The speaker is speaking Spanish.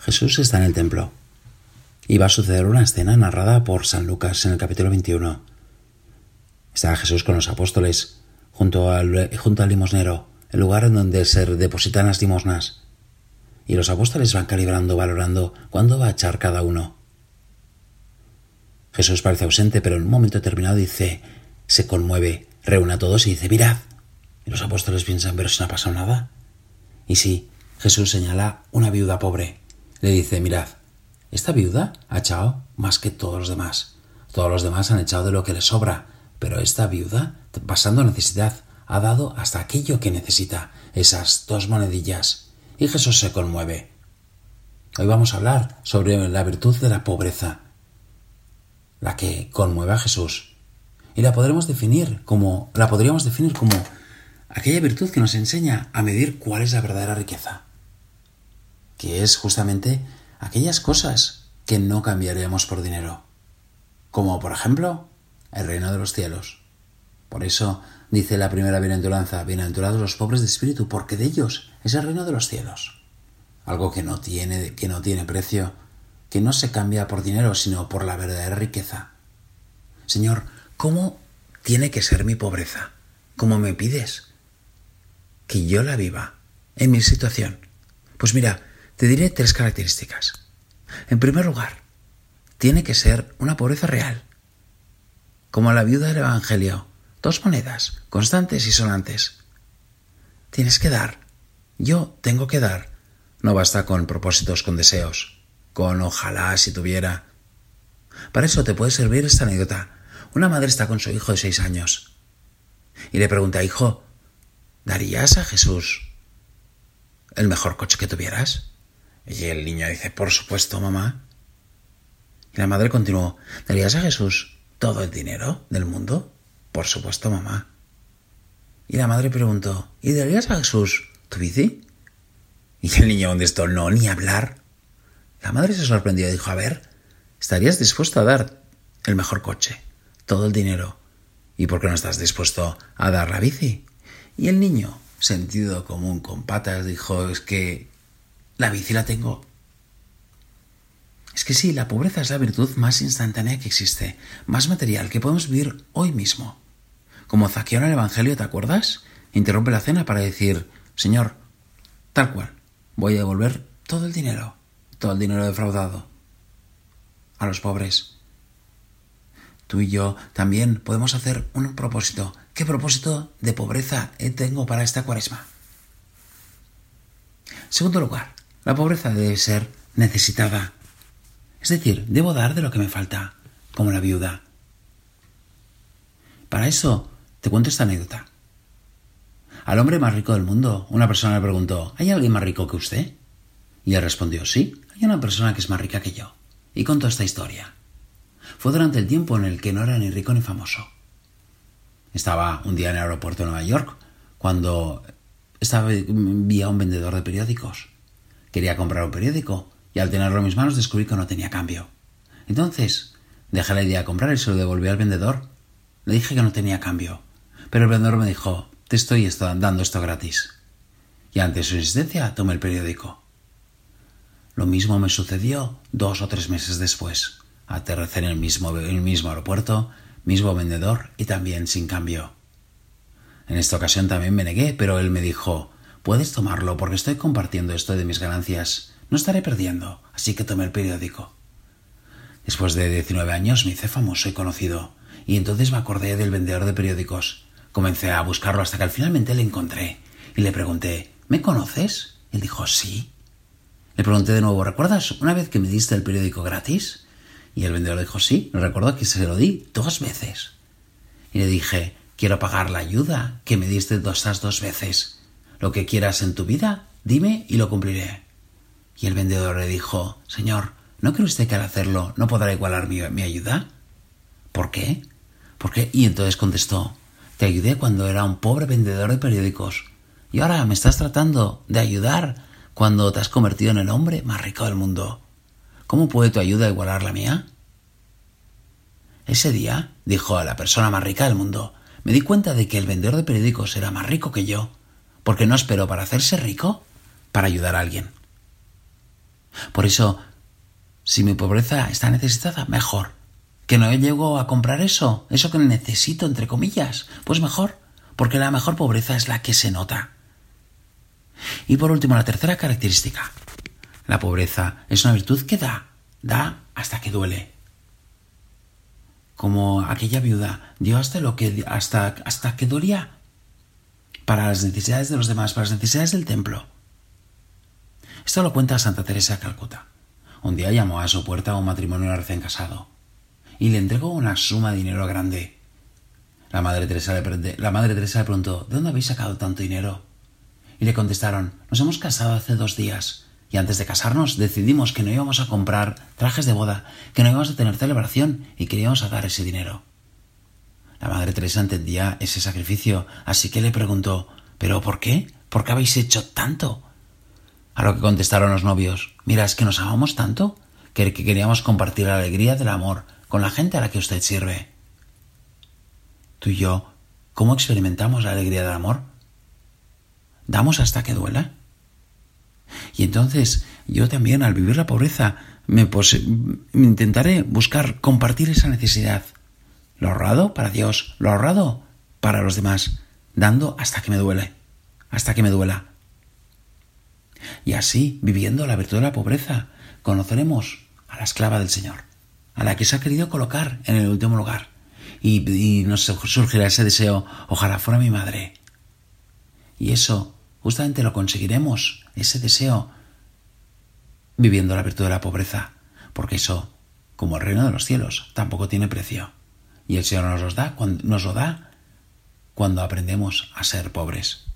Jesús está en el templo y va a suceder una escena narrada por San Lucas en el capítulo 21. Está Jesús con los apóstoles junto al, junto al limosnero, el lugar en donde se depositan las limosnas. Y los apóstoles van calibrando, valorando cuándo va a echar cada uno. Jesús parece ausente, pero en un momento determinado dice, se conmueve, reúne a todos y dice, mirad. Y los apóstoles piensan, pero si no ha pasado nada. Y sí, Jesús señala una viuda pobre. Le dice, mirad, esta viuda ha echado más que todos los demás. Todos los demás han echado de lo que les sobra, pero esta viuda, pasando necesidad, ha dado hasta aquello que necesita, esas dos monedillas. Y Jesús se conmueve. Hoy vamos a hablar sobre la virtud de la pobreza, la que conmueve a Jesús. Y la podremos definir como la podríamos definir como aquella virtud que nos enseña a medir cuál es la verdadera riqueza, que es justamente aquellas cosas que no cambiaríamos por dinero, como por ejemplo el reino de los cielos. Por eso dice la primera bienaventuranza, bienaventurados los pobres de espíritu, porque de ellos es el reino de los cielos. Algo que no tiene, que no tiene precio, que no se cambia por dinero, sino por la verdadera riqueza. Señor, ¿cómo tiene que ser mi pobreza? ¿Cómo me pides? Que yo la viva en mi situación. Pues mira, te diré tres características. En primer lugar, tiene que ser una pobreza real, como la viuda del Evangelio, dos monedas, constantes y sonantes. Tienes que dar, yo tengo que dar. No basta con propósitos, con deseos, con ojalá si tuviera. Para eso te puede servir esta anécdota. Una madre está con su hijo de seis años y le pregunta, hijo, ¿darías a Jesús el mejor coche que tuvieras? Y el niño dice, por supuesto, mamá. Y la madre continuó, ¿darías a Jesús todo el dinero del mundo? Por supuesto, mamá. Y la madre preguntó, ¿y darías a Jesús tu bici? Y el niño contestó, no, ni hablar. La madre se sorprendió y dijo, a ver, ¿estarías dispuesto a dar el mejor coche, todo el dinero? ¿Y por qué no estás dispuesto a dar la bici? Y el niño, sentido común con patas, dijo, es que la bici la tengo. Es que sí, la pobreza es la virtud más instantánea que existe, más material que podemos vivir hoy mismo. Como Zaqueo en el Evangelio, ¿te acuerdas? Interrumpe la cena para decir, Señor, tal cual, voy a devolver todo el dinero, todo el dinero defraudado a los pobres. Tú y yo también podemos hacer un propósito. ¿Qué propósito de pobreza tengo para esta cuaresma? Segundo lugar, la pobreza debe ser necesitada. Es decir, debo dar de lo que me falta, como la viuda. Para eso te cuento esta anécdota. Al hombre más rico del mundo, una persona le preguntó, ¿hay alguien más rico que usted? Y él respondió, sí, hay una persona que es más rica que yo. Y contó esta historia. Fue durante el tiempo en el que no era ni rico ni famoso. Estaba un día en el aeropuerto de Nueva York cuando estaba, vi a un vendedor de periódicos. Quería comprar un periódico y al tenerlo en mis manos descubrí que no tenía cambio. Entonces, dejé la idea de comprar y se lo devolví al vendedor. Le dije que no tenía cambio, pero el vendedor me dijo, te estoy dando esto gratis. Y ante su insistencia tomé el periódico. Lo mismo me sucedió dos o tres meses después. Aterricé en el mismo, el mismo aeropuerto, mismo vendedor y también sin cambio. En esta ocasión también me negué, pero él me dijo, Puedes tomarlo porque estoy compartiendo esto de mis ganancias. No estaré perdiendo, así que tomé el periódico. Después de 19 años me hice famoso y conocido, y entonces me acordé del vendedor de periódicos. Comencé a buscarlo hasta que finalmente le encontré, y le pregunté, ¿me conoces? Él dijo, sí. Le pregunté de nuevo, ¿recuerdas una vez que me diste el periódico gratis? Y el vendedor dijo, sí, recuerdo que se lo di dos veces. Y le dije, quiero pagar la ayuda que me diste dos veces. Lo que quieras en tu vida, dime y lo cumpliré. Y el vendedor le dijo, Señor, ¿no cree usted que al hacerlo no podrá igualar mi, ayuda? ¿Por qué? ¿Por qué? Y entonces contestó, te ayudé cuando era un pobre vendedor de periódicos. Y ahora me estás tratando de ayudar cuando te has convertido en el hombre más rico del mundo. ¿Cómo puede tu ayuda igualar la mía? Ese día, dijo a la persona más rica del mundo, me di cuenta de que el vendedor de periódicos era más rico que yo porque no esperó para hacerse rico para ayudar a alguien. Por eso, si mi pobreza está necesitada, mejor. Que no llego a comprar eso, eso que necesito, entre comillas, pues mejor, porque la mejor pobreza es la que se nota. Y por último, la tercera característica. La pobreza es una virtud que da, da hasta que duele. Como aquella viuda dio hasta lo que hasta, hasta que dolía para las necesidades de los demás, para las necesidades del templo. Esto lo cuenta Santa Teresa de Calcuta. Un día llamó a su puerta a un matrimonio recién casado y le entregó una suma de dinero grande. La madre Teresa le, preguntó, ¿de dónde habéis sacado tanto dinero? Y le contestaron, nos hemos casado hace dos días y antes de casarnos decidimos que no íbamos a comprar trajes de boda, que no íbamos a tener celebración y que íbamos a dar ese dinero. La madre Teresa entendía ese sacrificio, así que le preguntó ¿Pero por qué? ¿Por qué habéis hecho tanto? A lo que contestaron los novios Mira, es que nos amamos tanto que queríamos compartir la alegría del amor con la gente a la que usted sirve. Tú y yo, ¿cómo experimentamos la alegría del amor? ¿Damos hasta que duela? Y entonces yo también al vivir la pobreza me, me intentaré buscar compartir esa necesidad lo ahorrado para Dios, lo ahorrado para los demás, dando hasta que me duele, hasta que me duela. Y así, viviendo la virtud de la pobreza, conoceremos a la esclava del Señor, a la que se ha querido colocar en el último lugar. Y, y nos surgirá ese deseo, ojalá fuera mi madre. Y eso, justamente lo conseguiremos, ese deseo, viviendo la virtud de la pobreza, porque eso, como el reino de los cielos, tampoco tiene precio. Y el Señor nos, da, nos lo da cuando aprendemos a ser pobres.